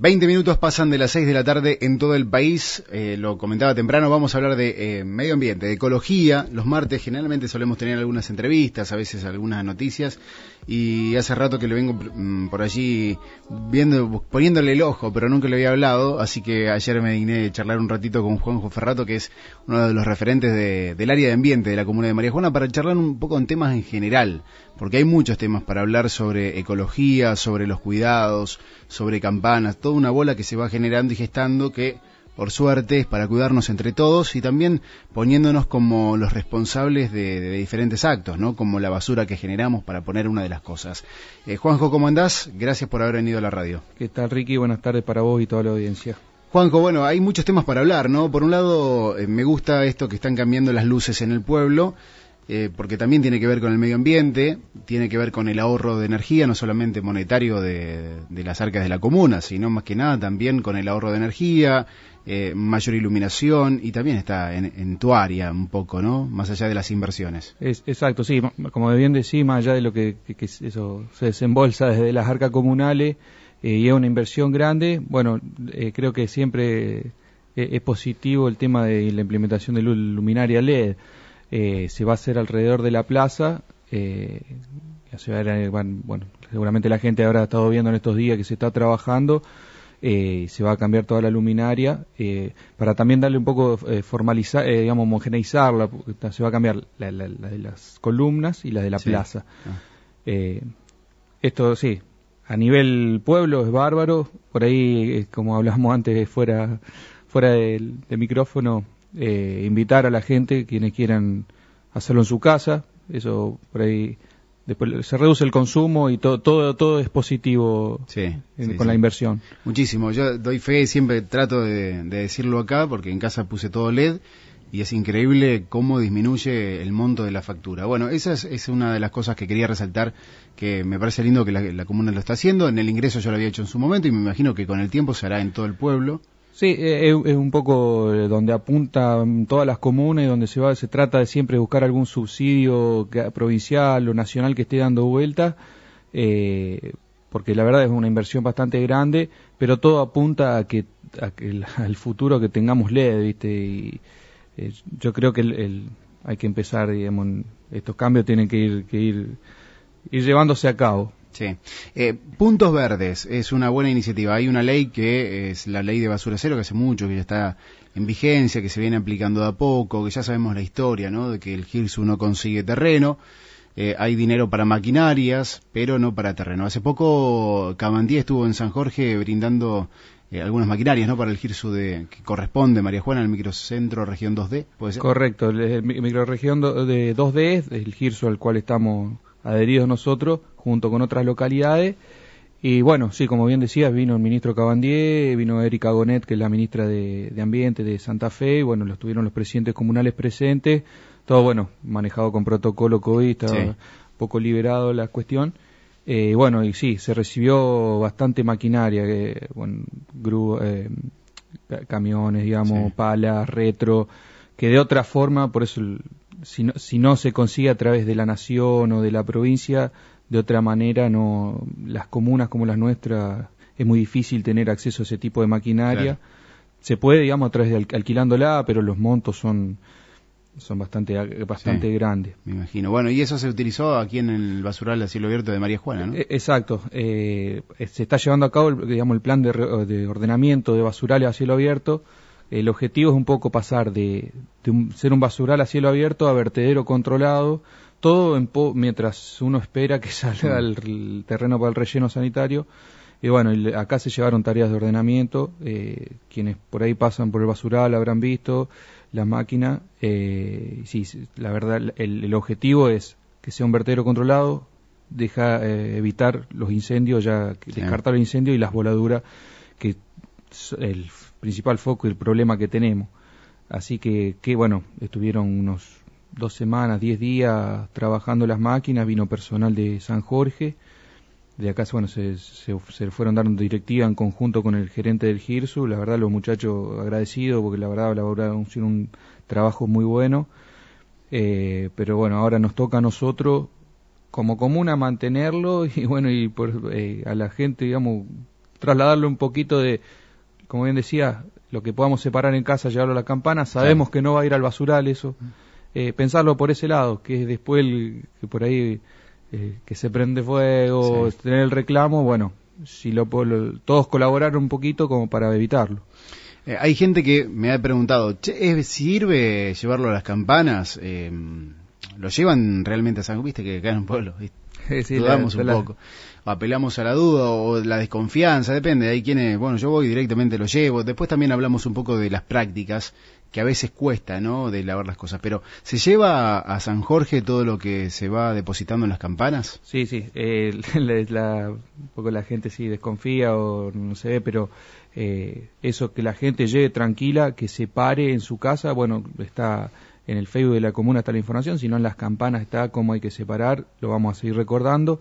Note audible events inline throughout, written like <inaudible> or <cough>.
20 minutos pasan de las 6 de la tarde en todo el país. Eh, lo comentaba temprano, vamos a hablar de eh, medio ambiente, de ecología. Los martes generalmente solemos tener algunas entrevistas, a veces algunas noticias. Y hace rato que le vengo mm, por allí viendo, poniéndole el ojo, pero nunca le había hablado. Así que ayer me digné de charlar un ratito con Juanjo Ferrato, que es uno de los referentes del área de ambiente de la comuna de María Juana, para charlar un poco en temas en general. Porque hay muchos temas para hablar sobre ecología, sobre los cuidados, sobre campanas, toda una bola que se va generando y gestando que por suerte es para cuidarnos entre todos y también poniéndonos como los responsables de, diferentes actos, ¿no? Como la basura que generamos para poner una de las cosas. Eh, Juanjo, ¿cómo andás? Gracias por haber venido a la radio. ¿Qué tal, Ricky? Buenas tardes para vos y toda la audiencia. Juanjo, bueno, hay muchos temas para hablar, ¿no? Por un lado, eh, me gusta esto que están cambiando las luces en el pueblo eh, porque también tiene que ver con el medio ambiente, tiene que ver con el ahorro de energía, no solamente monetario de, las arcas de la comuna, sino más que nada también con el ahorro de energía, eh, mayor iluminación y también está en, tu área un poco, ¿no? Más allá de las inversiones. Es, exacto, sí, como bien decís, más allá de lo que, eso se desembolsa desde las arcas comunales eh, y es una inversión grande, bueno, creo que siempre es positivo el tema de la implementación de luminaria LED eh, se va a hacer alrededor de la plaza. Eh, bueno, seguramente la gente habrá estado viendo en estos días que se está trabajando. Eh, se va a cambiar toda la luminaria para también darle un poco formalizar, digamos, homogeneizarla. Se va a cambiar la, de las columnas y la de la plaza. Ah. esto sí, a nivel pueblo es bárbaro. Por ahí, como hablamos antes fuera fuera del micrófono, eh, invitar a la gente, quienes quieran hacerlo en su casa, eso por ahí después se reduce el consumo y todo todo todo es positivo con la inversión. Muchísimo, yo doy fe, siempre trato de, decirlo acá porque en casa puse todo LED y es increíble cómo disminuye el monto de la factura. Bueno, esa es, una de las cosas que quería resaltar, que me parece lindo que la, la, comuna lo está haciendo. En el ingreso yo lo había hecho en su momento y me imagino que con el tiempo se hará en todo el pueblo. Sí, eh, es, un poco eh, donde apuntan todas las comunas y donde se va, se trata de siempre buscar algún subsidio provincial o nacional que esté dando vuelta, eh, porque la verdad es una inversión bastante grande, pero todo apunta a que, <laughs> al futuro que tengamos LED, ¿viste? Y yo creo que el, hay que empezar, digamos, estos cambios tienen que ir, que ir llevándose a cabo. Sí. Eh, puntos Verdes es una buena iniciativa. Hay una ley que es la ley de basura cero, que hace mucho que ya está en vigencia, que se viene aplicando de a poco, que ya sabemos la historia, ¿no? De que el GIRSU no consigue terreno. Eh, hay dinero para maquinarias, pero no para terreno. Hace poco Camandí estuvo en San Jorge brindando eh, algunas maquinarias, ¿no? Para el GIRSU de, que corresponde, María Juana, el microcentro región 2D, ¿puede ser? Correcto, el, microregión de 2D es el GIRSU al cual estamos adheridos nosotros, junto con otras localidades. Y bueno, sí, como bien decías, vino el ministro Cabandier, vino Erika Gonet, que es la ministra de, Ambiente de Santa Fe, y bueno, lo estuvieron los presidentes comunales presentes, todo bueno, manejado con protocolo COVID, estaba poco liberado la cuestión. Eh, bueno, y sí, se recibió bastante maquinaria, eh, bueno, eh, camiones, digamos, palas, retro, que de otra forma, por eso si no, si no se consigue a través de la nación o de la provincia, de otra manera no las comunas como las nuestras es muy difícil tener acceso a ese tipo de maquinaria. Se puede, digamos, a través de alquilándola, pero los montos son son bastante bastante grandes. Me imagino. Bueno, y eso se utilizó aquí en el basural a cielo abierto de María Juana, ¿no? E, exacto. Eh, se está llevando a cabo, digamos, el plan de, de ordenamiento de basurales a cielo abierto el objetivo es un poco pasar de, ser un basural a cielo abierto a vertedero controlado, todo mientras uno espera que <laughs> salga el, terreno para el relleno sanitario. Y bueno, acá se llevaron tareas de ordenamiento, eh, quienes por ahí pasan por el basural habrán visto la máquina. Eh, sí, la verdad, el, objetivo es que sea un vertedero controlado, deja eh, evitar los incendios, ya descartar el incendio y las voladuras, que el principal foco y el problema que tenemos. Así que, que bueno, estuvieron unos dos semanas, diez días trabajando las máquinas, vino personal de San Jorge, de acá bueno, se, se, fueron dando directiva en conjunto con el gerente del GIRSU, la verdad los muchachos agradecidos porque la verdad elaboraron un trabajo muy bueno, eh, pero bueno, ahora nos toca a nosotros como comuna mantenerlo <laughs> y bueno, y por, eh, a la gente, digamos, trasladarle un poquito de, como bien decía, lo que podamos separar en casa, llevarlo a la campana, sabemos que no va a ir al basural eso, eh, pensarlo por ese lado, que después que por ahí eh, que se prende fuego, tener el reclamo, bueno, si lo, todos colaborar un poquito como para evitarlo. Eh, hay gente que me ha preguntado, che, ¿sirve llevarlo a las campanas? Eh, ¿Lo llevan realmente a San Viste que acá en un pueblo? <laughs> Sí, Dudamos un poco. O apelamos a la duda o la desconfianza, depende. Hay quienes, bueno, yo voy directamente, lo llevo. Después también hablamos un poco de las prácticas que a veces cuesta, ¿no? De lavar las cosas. Pero, ¿se lleva a San Jorge todo lo que se va depositando en las campanas? Sí, sí. Eh, <laughs> la, un poco la gente sí desconfía o no se ve, pero eh, eso que la gente llegue tranquila, que se pare en su casa, bueno, está en el Facebook de la comuna está la información, si no en las campanas está cómo hay que separar, lo vamos a seguir recordando,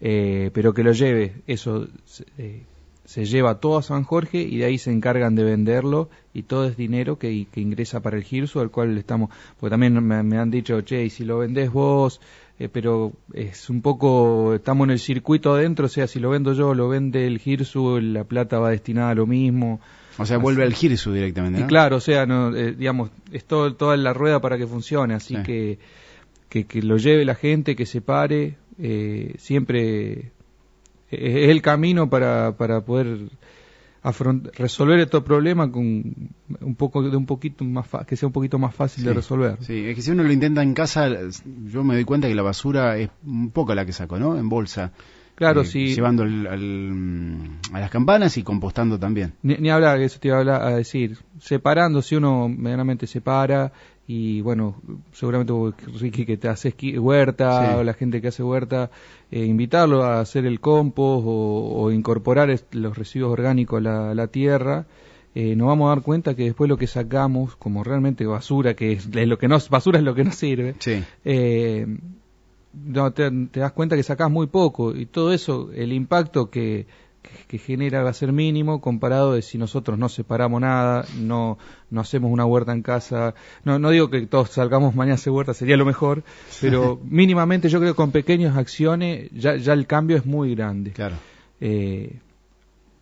eh, pero que lo lleve, eso eh, se lleva todo a San Jorge y de ahí se encargan de venderlo y todo es dinero que, ingresa para el GIRSO, al cual estamos, porque también me, han dicho, che, y si lo vendés vos, eh, pero es un poco, estamos en el circuito adentro, o sea, si lo vendo yo, lo vende el GIRSU, la plata va destinada a lo mismo. O sea, vuelve al GIRSU directamente. Y claro, o sea, no, eh, digamos, es todo, toda la rueda para que funcione, así que, que, que, lo lleve la gente, que se pare, eh, siempre es el camino para, para poder resolver estos problemas con un poco de un poquito más que sea un poquito más fácil de resolver. Sí, es que si uno lo intenta en casa, yo me doy cuenta que la basura es un poco la que saco, ¿no? En bolsa. Claro, eh, sí. Llevando a las campanas y compostando también. Ni, ni hablar, eso te iba a, a decir. Separando, si uno medianamente separa, y bueno, seguramente Ricky que te hace huerta o la gente que hace huerta, eh, invitarlo a hacer el compost o, incorporar los residuos orgánicos a la, tierra, eh, nos vamos a dar cuenta que después lo que sacamos como realmente basura, que es, lo que no basura es lo que no sirve, eh, no, te, te, das cuenta que sacás muy poco y todo eso, el impacto que, que genera va a ser mínimo comparado de si nosotros no separamos nada, no, no hacemos una huerta en casa. No, no digo que todos salgamos mañana a hacer huerta, sería lo mejor, pero mínimamente yo creo que con pequeñas acciones ya, ya el cambio es muy grande. Claro. Eh,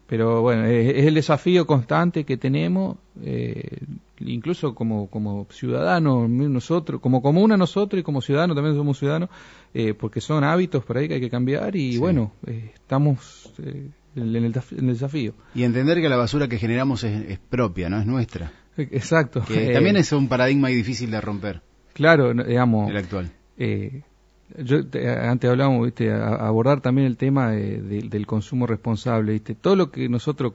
pero bueno, es, el desafío constante que tenemos, eh, incluso como, como ciudadanos, nosotros, como comuna nosotros y como ciudadanos también somos ciudadanos, eh, porque son hábitos por ahí que hay que cambiar y bueno, estamos en el, desafío. Y entender que la basura que generamos es, propia, no es nuestra. Exacto. Que <laughs> también es un paradigma difícil de romper. Claro, digamos. El actual. Eh, yo antes hablábamos, viste, abordar también el tema del consumo responsable, viste, todo lo que nosotros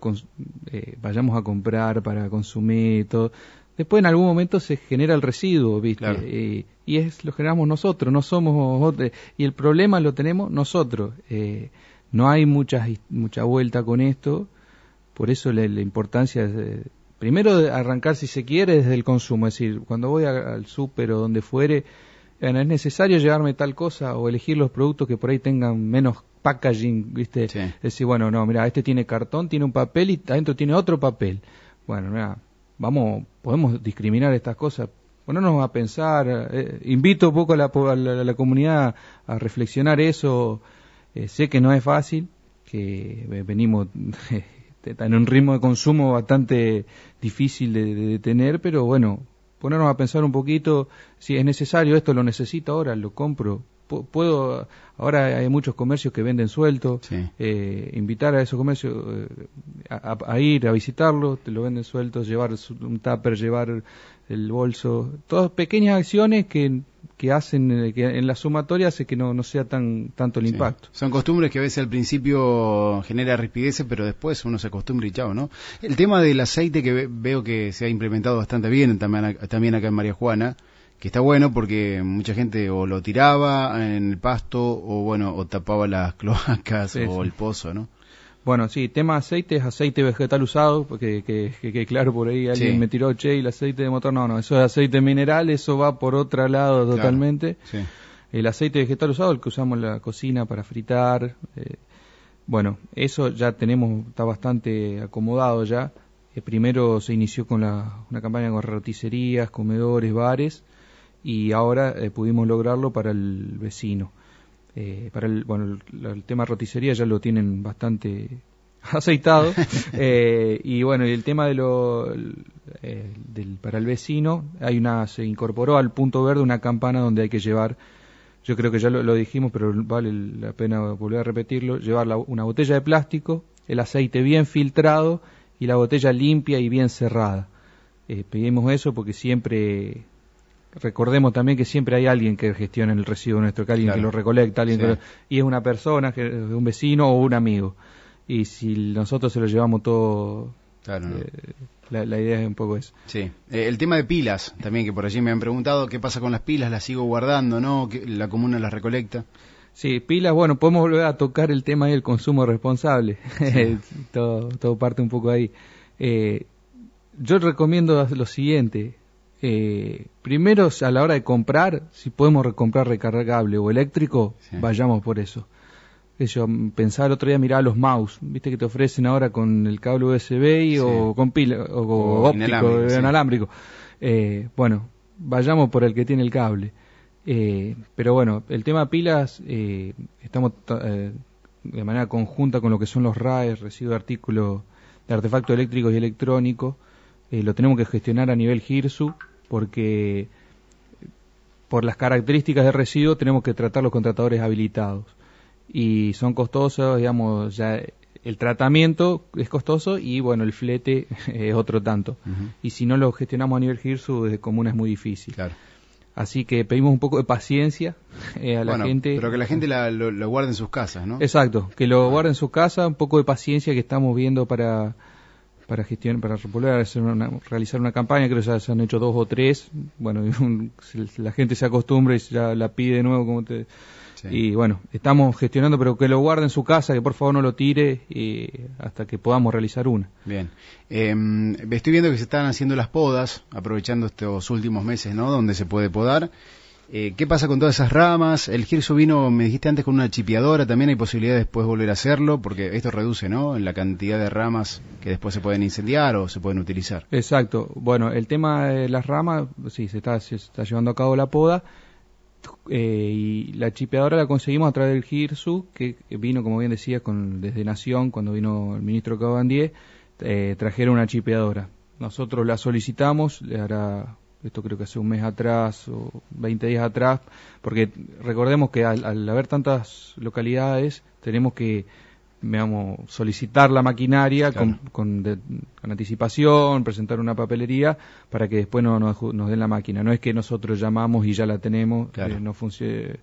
eh, vayamos a comprar para consumir, todo, después en algún momento se genera el residuo, viste, eh, y es lo generamos nosotros, no somos y el problema lo tenemos nosotros. Eh, no hay mucha, mucha vuelta con esto, por eso la, importancia es, primero de arrancar si se quiere desde el consumo, es decir, cuando voy al súper o donde fuere, es necesario llevarme tal cosa o elegir los productos que por ahí tengan menos packaging, ¿viste? Es decir, bueno, no, mira, este tiene cartón, tiene un papel y adentro tiene otro papel. Bueno, mira, vamos, podemos discriminar estas cosas. Ponernos a pensar, eh, invito un poco a la, a la comunidad a reflexionar eso, eh, sé que no es fácil, que venimos <laughs> en un ritmo de consumo bastante difícil de, tener, pero bueno, ponernos a pensar un poquito, si es necesario esto, lo necesito ahora, lo compro. puedo, ahora hay muchos comercios que venden suelto, eh, invitar a esos comercios eh, a, ir a visitarlos, te lo venden suelto, llevar un tupper, llevar el bolso, todas pequeñas acciones que que hacen que en la sumatoria hace que no, no sea tan tanto el impacto. Son costumbres que a veces al principio genera rispideces, pero después uno se acostumbra y chao, ¿no? El tema del aceite que veo que se ha implementado bastante bien también, también acá en María Juana, que está bueno porque mucha gente o lo tiraba en el pasto o bueno, o tapaba las <laughs> cloacas o el pozo, ¿no? Bueno, sí, tema aceite es aceite vegetal usado, porque que, claro por ahí alguien me tiró, che, y el aceite de motor, no, no, eso es aceite mineral, eso va por otro lado totalmente. El aceite vegetal usado, el que usamos en la cocina para fritar, eh, bueno, eso ya tenemos, está bastante acomodado ya. Eh, primero se inició con la, una campaña con roticerías, comedores, bares, y ahora eh, pudimos lograrlo para el vecino. Eh, para el, bueno, el, tema roticería ya lo tienen bastante <laughs> aceitado. <laughs> eh, y bueno, y el tema de lo, eh, del, para el vecino, hay una, se incorporó al punto verde una campana donde hay que llevar, yo creo que ya lo, dijimos, pero vale la pena volver a repetirlo, llevar una botella de plástico, el aceite bien filtrado y la botella limpia y bien cerrada. Eh, pedimos eso porque siempre recordemos también que siempre hay alguien que gestiona el residuo nuestro, que alguien que lo recolecta, alguien y es una persona, que, un vecino o un amigo. Y si nosotros se lo llevamos todo, eh, la, idea es un poco eso. Sí, eh, el tema de pilas también, que por allí me han preguntado, ¿qué pasa con las pilas? ¿Las sigo guardando, no? ¿La comuna las recolecta? Sí, pilas, bueno, podemos volver a tocar el tema del consumo responsable. <laughs> todo, todo parte un poco ahí. Eh, yo recomiendo lo siguiente, eh, primero a la hora de comprar, si podemos recomprar recargable o eléctrico, vayamos por eso. Yo pensaba el otro día, mirar los mouse, viste que te ofrecen ahora con el cable USB o con pila, o, óptico, inalámbrico. Eh, bueno, vayamos por el que tiene el cable. Eh, pero bueno, el tema pilas, eh, estamos eh, de manera conjunta con lo que son los RAE, residuos de artículos de artefactos eléctricos y electrónicos, eh, lo tenemos que gestionar a nivel GIRSU porque por las características de residuo tenemos que tratar los contratadores habilitados y son costosos, digamos, ya el tratamiento es costoso y bueno, el flete <laughs> es otro tanto. Y si no lo gestionamos a nivel GIRSU desde comuna es muy difícil. Claro. Así que pedimos un poco de paciencia eh, a la gente. Pero que la gente lo, guarde en sus casas, ¿no? Exacto, que lo guarde en su casa, un poco de paciencia que estamos viendo para para gestionar, para volver realizar una campaña, creo que ya se han hecho dos o tres, bueno, <laughs> la gente se acostumbra y ya la pide de nuevo, como te, y bueno, estamos gestionando, pero que lo guarde en su casa, que por favor no lo tire y hasta que podamos realizar una. Bien, eh, estoy viendo que se están haciendo las podas, aprovechando estos últimos meses, ¿no? Donde se puede podar. Eh, ¿Qué pasa con todas esas ramas? El girso vino, me dijiste antes, con una chipeadora. ¿También hay posibilidad de después volver a hacerlo? Porque esto reduce, ¿no? En la cantidad de ramas que después se pueden incendiar o se pueden utilizar. Exacto. Bueno, el tema de las ramas, sí, se está, se está llevando a cabo la poda. Eh, y la chipeadora la conseguimos a través del GIRSU, que vino, como bien decía, con, desde Nación, cuando vino el ministro Cabandier, eh, trajeron una chipeadora. Nosotros la solicitamos, le hará esto creo que hace un mes atrás o 20 días atrás, porque recordemos que al, haber tantas localidades tenemos que digamos, solicitar la maquinaria con, con, anticipación, presentar una papelería para que después no, nos, den la máquina. No es que nosotros llamamos y ya la tenemos, eh, no funciona.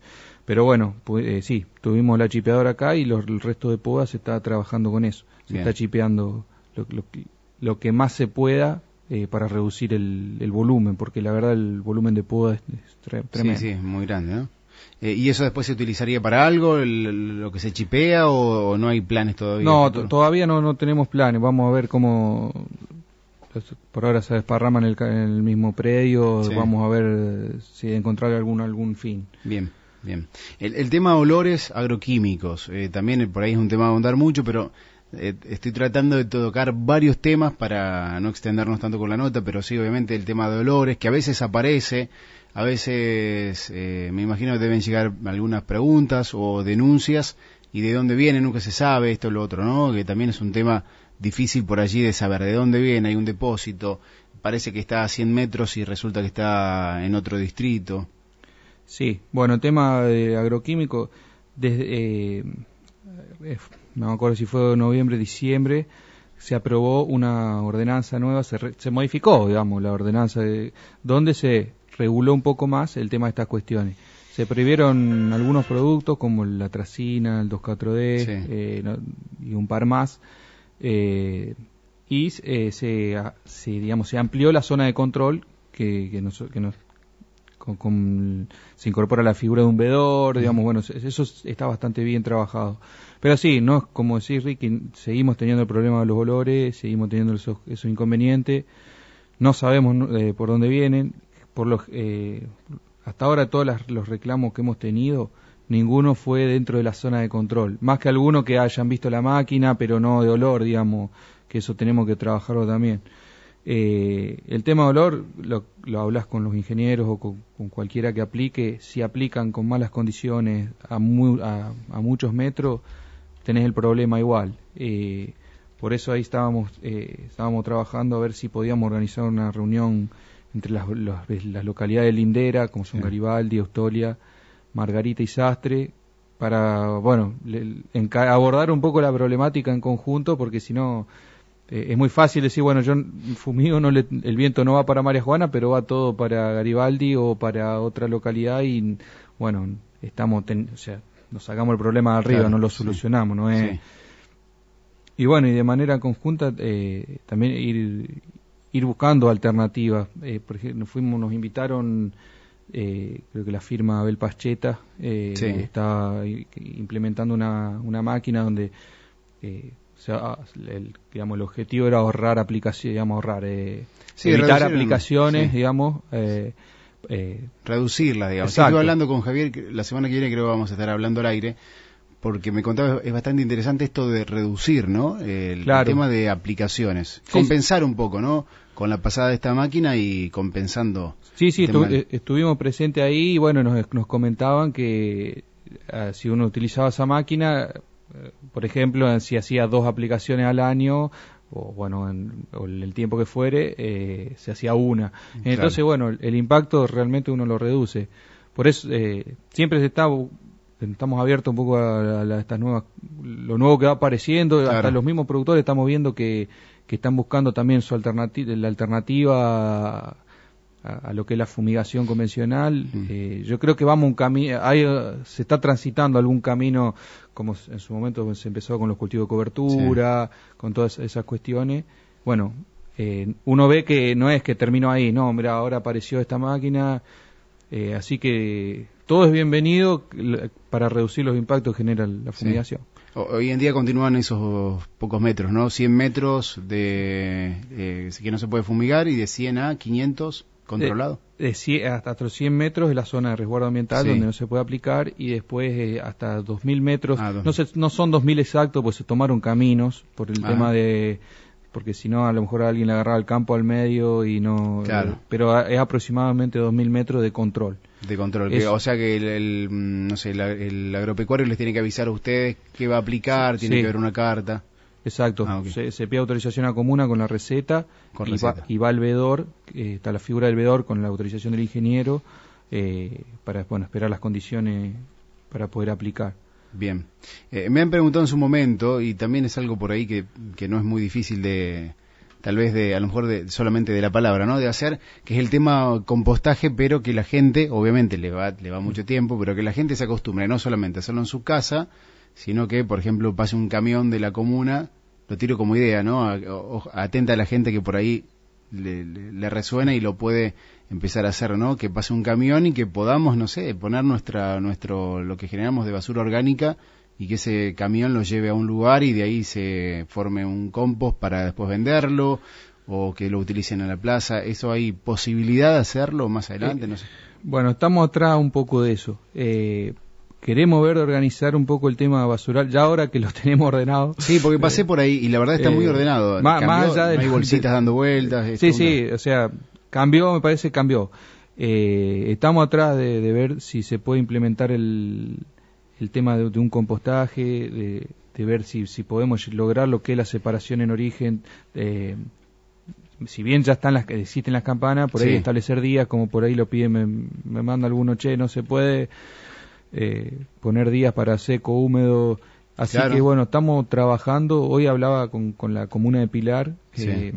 Pero bueno, eh, sí, tuvimos la chipeadora acá y el resto de podas se está trabajando con eso. Se está chipeando lo, lo que más se pueda eh, para reducir el, volumen, porque la verdad el volumen de poda es, tremendo. Sí, sí, es muy grande, ¿no? Eh, ¿Y eso después se utilizaría para algo, lo que se chipea, o, no hay planes todavía? No, todavía no, no tenemos planes. Vamos a ver cómo. Por ahora se desparrama en el, mismo predio. Vamos a ver si encontrar algún, algún fin. Bien. Bien. El, el tema de olores agroquímicos, eh, también por ahí es un tema a ahondar mucho, pero eh, estoy tratando de tocar varios temas para no extendernos tanto con la nota, pero sí, obviamente, el tema de dolores, que a veces aparece, a veces eh, me imagino que deben llegar algunas preguntas o denuncias, y de dónde viene, nunca se sabe, esto o lo otro, ¿no? Que también es un tema difícil por allí de saber de dónde viene, hay un depósito, parece que está a 100 metros y resulta que está en otro distrito. Sí, bueno, tema de agroquímico, desde, eh, no me acuerdo si fue noviembre, diciembre, se aprobó una ordenanza nueva, se, se modificó, digamos, la ordenanza de, donde se reguló un poco más el tema de estas cuestiones. Se prohibieron algunos productos como la tracina, el 2,4-D eh, y un par más. Eh, y eh, se, se, digamos, se amplió la zona de control que, que, nos, que nos, con, se incorpora la figura de un vedor, digamos, bueno, eso está bastante bien trabajado. Pero sí, no como decir Ricky, seguimos teniendo el problema de los olores, seguimos teniendo esos, inconvenientes, no sabemos eh, por dónde vienen, por los, eh, hasta ahora todos los reclamos que hemos tenido, ninguno fue dentro de la zona de control, más que algunos que hayan visto la máquina, pero no de olor, digamos, que eso tenemos que trabajarlo también. Eh, el tema de olor lo, lo hablas con los ingenieros o con, cualquiera que aplique. Si aplican con malas condiciones a, a, muchos metros, tenés el problema igual. Eh, por eso ahí estábamos, eh, estábamos trabajando a ver si podíamos organizar una reunión entre las, las, localidades de Lindera, como son Garibaldi, Austolia, Margarita y Sastre, para, bueno, abordar un poco la problemática en conjunto, porque si no, eh, es muy fácil decir, bueno, yo fumigo, no el viento no va para María Juana, pero va todo para Garibaldi o para otra localidad y, bueno, estamos, o sea, nos sacamos el problema de arriba, no lo solucionamos, ¿no es? Y bueno, y de manera conjunta eh, también ir, ir buscando alternativas. Eh, por ejemplo, fuimos, nos invitaron, eh, creo que la firma Abel Pascheta eh, está implementando una, una máquina donde el, digamos, el objetivo era ahorrar aplicaciones, digamos, ahorrar, evitar aplicaciones, digamos. Reducirlas, digamos. Estuve hablando con Javier, la semana que viene creo que vamos a estar hablando al aire, porque me contaba, es bastante interesante esto de reducir, ¿no? El, tema de aplicaciones. Compensar un poco, ¿no? Con la pasada de esta máquina y compensando. Sí, sí, eh, estuvimos presentes ahí y bueno, nos, nos comentaban que ah, si uno utilizaba esa máquina, eh, por ejemplo, si hacía dos aplicaciones al año, o bueno, en, el tiempo que fuere, eh, se hacía una. Entonces, bueno, el, impacto realmente uno lo reduce. Por eso siempre se está estamos abiertos un poco a, estas nuevas, lo nuevo que va apareciendo, hasta los mismos productores estamos viendo que, que están buscando también su alternativa, la alternativa a, lo que es la fumigación convencional. Mm. Eh, yo creo que vamos un camino, se está transitando algún camino, como en su momento se empezó con los cultivos de cobertura, con todas esas cuestiones. Bueno, eh, uno ve que no es que terminó ahí, no, mira, ahora apareció esta máquina, eh, así que todo es bienvenido para reducir los impactos que genera la fumigación. Hoy en día continúan esos pocos metros, ¿no? 100 metros de eh, que no se puede fumigar y de 100 a 500 controlado. De, hasta los 100 metros es la zona de resguardo ambiental donde no se puede aplicar y después eh, hasta 2.000 metros. Ah, no, se, no son 2.000 exactos, pues se tomaron caminos por el ah. tema de porque si no a lo mejor alguien le agarraba el campo al medio y no claro. pero es aproximadamente 2000 metros de control de control o sea que el, mm, no sé el, agropecuario les tiene que avisar a ustedes qué va a aplicar tiene que ver una carta exacto ah, se, pide autorización a comuna con la receta, y, Va, y, Va, al vedor eh, está la figura del vedor con la autorización del ingeniero eh, para bueno esperar las condiciones para poder aplicar Bien. Eh, me han preguntado en su momento, y también es algo por ahí que, que no es muy difícil de, tal vez de, a lo mejor de, solamente de la palabra, ¿no? De hacer, que es el tema compostaje, pero que la gente, obviamente le va, le va mucho tiempo, pero que la gente se acostumbre no solamente a hacerlo en su casa, sino que, por ejemplo, pase un camión de la comuna, lo tiro como idea, ¿no? atenta a la gente que por ahí le, resuena y lo puede empezar a hacer, ¿no? Que pase un camión y que podamos, no sé, poner nuestra, nuestro, lo que generamos de basura orgánica y que ese camión lo lleve a un lugar y de ahí se forme un compost para después venderlo o que lo utilicen en la plaza. ¿Eso hay posibilidad de hacerlo más adelante? no sé. Bueno, estamos atrás un poco de eso. Eh, queremos ver de organizar un poco el tema basural, ya ahora que lo <laughs> tenemos ordenado. Sí, porque pasé por ahí y la verdad está muy eh, ordenado. Más, allá de hay bolsitas dando vueltas. Sí, sí, o sea, cambió, me parece cambió. Eh, estamos atrás de, ver si se puede implementar el, el tema de, un compostaje, de, de ver si, si podemos lograr lo que es la separación en origen. Eh, si bien ya están las existen las campanas, por ahí establecer días, como por ahí lo piden, me, me manda alguno, che, no se puede eh, poner días para seco, húmedo. Así que bueno, estamos trabajando. Hoy hablaba con, con la comuna de Pilar. Eh,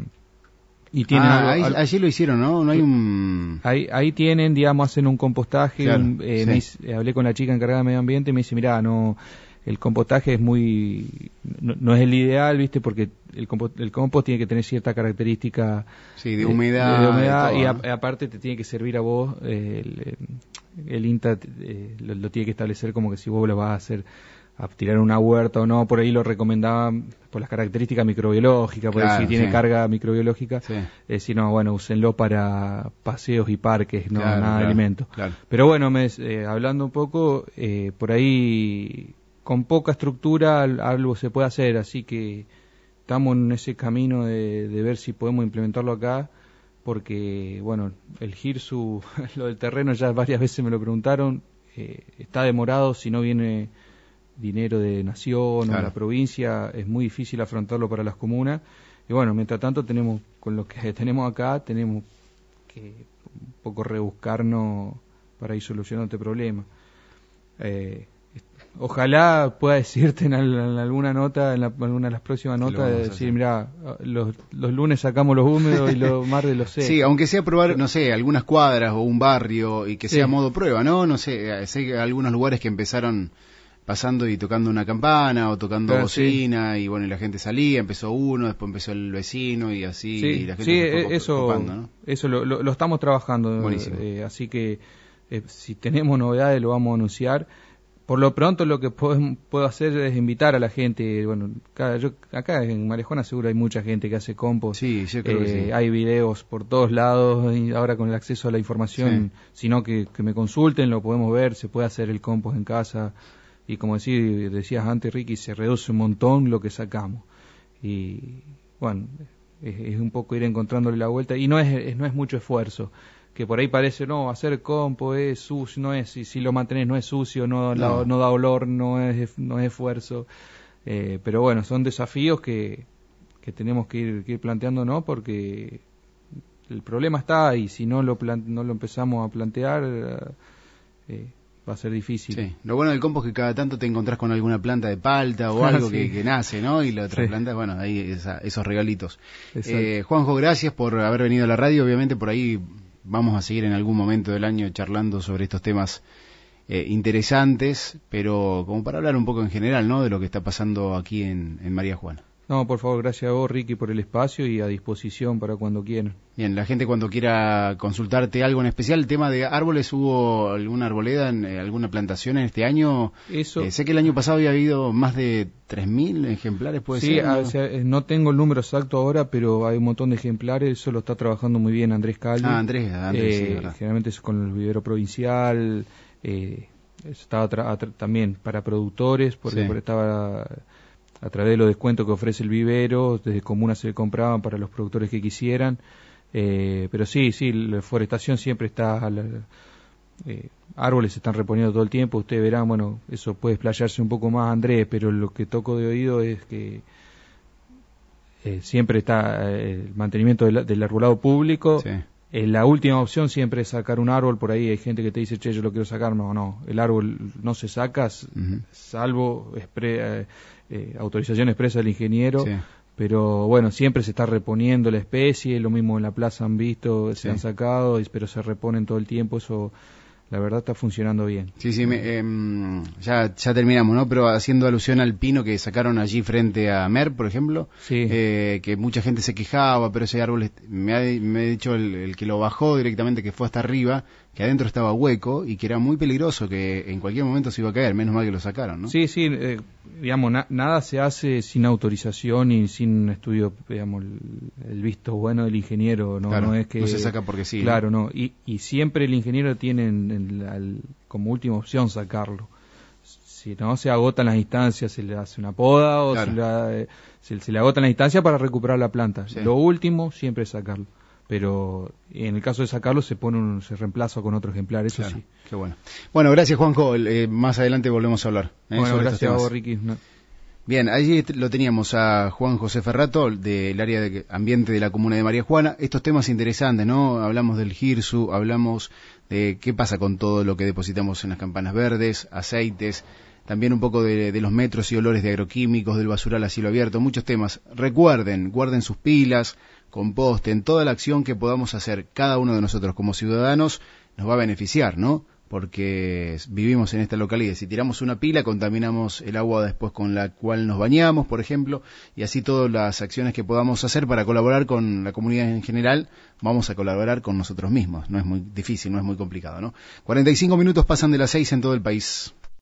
y tienen ah, allí lo hicieron, ¿no? No hay un... Ahí, ahí tienen, digamos, hacen un compostaje. Eh, hablé con la chica encargada de medio ambiente y me dice, mira, no, el compostaje es muy no, es el ideal viste porque el compost, el compost tiene que tener cierta característica sí, de humedad, y, aparte te tiene que servir a vos el, el INTA eh, lo, tiene que establecer como que si vos lo vas a hacer a tirar una huerta o no, por ahí lo recomendaban por las características microbiológicas, por si tiene carga microbiológica, eh, si no, bueno, úsenlo para paseos y parques, no nada de alimento. Pero bueno, me, eh, hablando un poco, eh, por ahí con poca estructura algo se puede hacer, así que estamos en ese camino de, de ver si podemos implementarlo acá porque, bueno, el GIRSU, <laughs> lo del terreno ya varias veces me lo preguntaron, eh, está demorado si no viene dinero de nación o la provincia, es muy difícil afrontarlo para las comunas. Y bueno, mientras tanto tenemos, con lo que <laughs> tenemos acá, tenemos que un poco rebuscarnos para ir solucionando este problema. Eh, ojalá pueda decirte en, alguna nota, en, alguna de las próximas notas, decir, mira, los, los, lunes sacamos los húmedos y los <laughs> martes los secos. Sí, aunque sea probar, no sé, algunas cuadras o un barrio y que sea modo prueba, ¿no? No sé, sé algunos lugares que empezaron pasando y tocando una campana o tocando bocina y bueno, y la gente salía, empezó uno, después empezó el vecino y así y la gente sí, e, eso, eso lo, lo, estamos trabajando, eh, así que eh, si tenemos novedades lo vamos a anunciar. Por lo pronto lo que puedo, puedo hacer es invitar a la gente, bueno, yo, acá en Marejona seguro hay mucha gente que hace compost, sí, yo creo que sí. Eh, hay videos por todos lados, y ahora con el acceso a la información, sino que, que me consulten, lo podemos ver, se puede hacer el compost en casa, y como decías antes, Ricky, se reduce un montón lo que sacamos. Y bueno, es, un poco ir encontrándole la vuelta y no es, no es mucho esfuerzo. Que por ahí parece, no, hacer compo es sucio, no es, si, si lo mantenés no es sucio, no, no. da olor, no es, no es esfuerzo. Eh, pero bueno, son desafíos que, que tenemos que ir, que ir planteando, ¿no? Porque el problema está y si no lo, no lo empezamos a plantear, eh, va a ser difícil. Sí. Lo bueno del compost es que cada tanto te encontrás con alguna planta de palta o <laughs> algo que, nace, ¿no? Y la otra planta, bueno, ahí esos regalitos. Eh, Juanjo, gracias por haber venido a la radio. Obviamente por ahí vamos a seguir en algún momento del año charlando sobre estos temas eh, interesantes, pero como para hablar un poco en general, ¿no? De lo que está pasando aquí en, en María Juana. No, por favor, gracias a vos, Ricky, por el espacio y a disposición para cuando quieran. Bien, la gente cuando quiera consultarte algo en especial, el tema de árboles, ¿hubo alguna arboleda, en, eh, alguna plantación en este año? Eso. Eh, sé que el año pasado había habido más de 3.000 ejemplares, ¿puede ser? Sí, eh, ¿no? tengo el número exacto ahora, pero hay un montón de ejemplares, eso lo está trabajando muy bien Andrés Calvi. Ah, Andrés, Andrés, sí, Generalmente es con el vivero provincial, estaba también para productores, porque estaba a través de los descuentos que ofrece el vivero, desde comunas se compraban para los productores que quisieran. Eh, pero sí, sí, la forestación siempre está, eh, árboles se están reponiendo todo el tiempo, ustedes verán, bueno, eso puede explayarse un poco más Andrés, pero lo que toco de oído es que eh, siempre está el mantenimiento del, arbolado público. La última opción siempre es sacar un árbol, por ahí hay gente que te dice, che, yo lo quiero sacar, no, no, el árbol no se saca, salvo eh, autorización expresa del ingeniero, pero bueno, siempre se está reponiendo la especie, lo mismo en la plaza han visto, se han sacado, pero se reponen todo el tiempo, eso la verdad está funcionando bien. Sí, sí, em, ya, ya terminamos, ¿no? Pero haciendo alusión al pino que sacaron allí frente a Mer, por ejemplo, eh, que mucha gente se quejaba, pero ese árbol, me ha, me ha dicho el, que lo bajó directamente, que fue hasta arriba, que adentro estaba hueco y que era muy peligroso, que en cualquier momento se iba a caer, menos mal que lo sacaron, ¿no? Sí, sí, eh, digamos, nada se hace sin autorización y sin estudio, digamos, el, visto bueno del ingeniero, ¿no? no es que... No se saca porque sí. Claro, no, y, y siempre el ingeniero tiene como última opción sacarlo. Si no se agotan las instancias, se le hace una poda o se, le, eh, se, le agotan las instancias para recuperar la planta. Lo último siempre es sacarlo pero en el caso de sacarlo se pone un, se reemplaza con otro ejemplar, eso sí. Qué bueno. Bueno, gracias Juanjo, eh, más adelante volvemos a hablar. ¿eh? Bueno, gracias a vos, Ricky. Bien, allí lo teníamos a Juan José Ferrato, del área de ambiente de la comuna de María Juana. Estos temas interesantes, ¿no? Hablamos del GIRSU, hablamos de qué pasa con todo lo que depositamos en las campanas verdes, aceites, también un poco de, de los metros y olores de agroquímicos, del basural a cielo abierto, muchos temas. Recuerden, guarden sus pilas, composten, toda la acción que podamos hacer cada uno de nosotros como ciudadanos nos va a beneficiar, ¿no? Porque vivimos en esta localidad. Si tiramos una pila, contaminamos el agua después con la cual nos bañamos, por ejemplo, y así todas las acciones que podamos hacer para colaborar con la comunidad en general, vamos a colaborar con nosotros mismos. No es muy difícil, no es muy complicado, ¿no? 45 minutos pasan de las 6 en todo el país.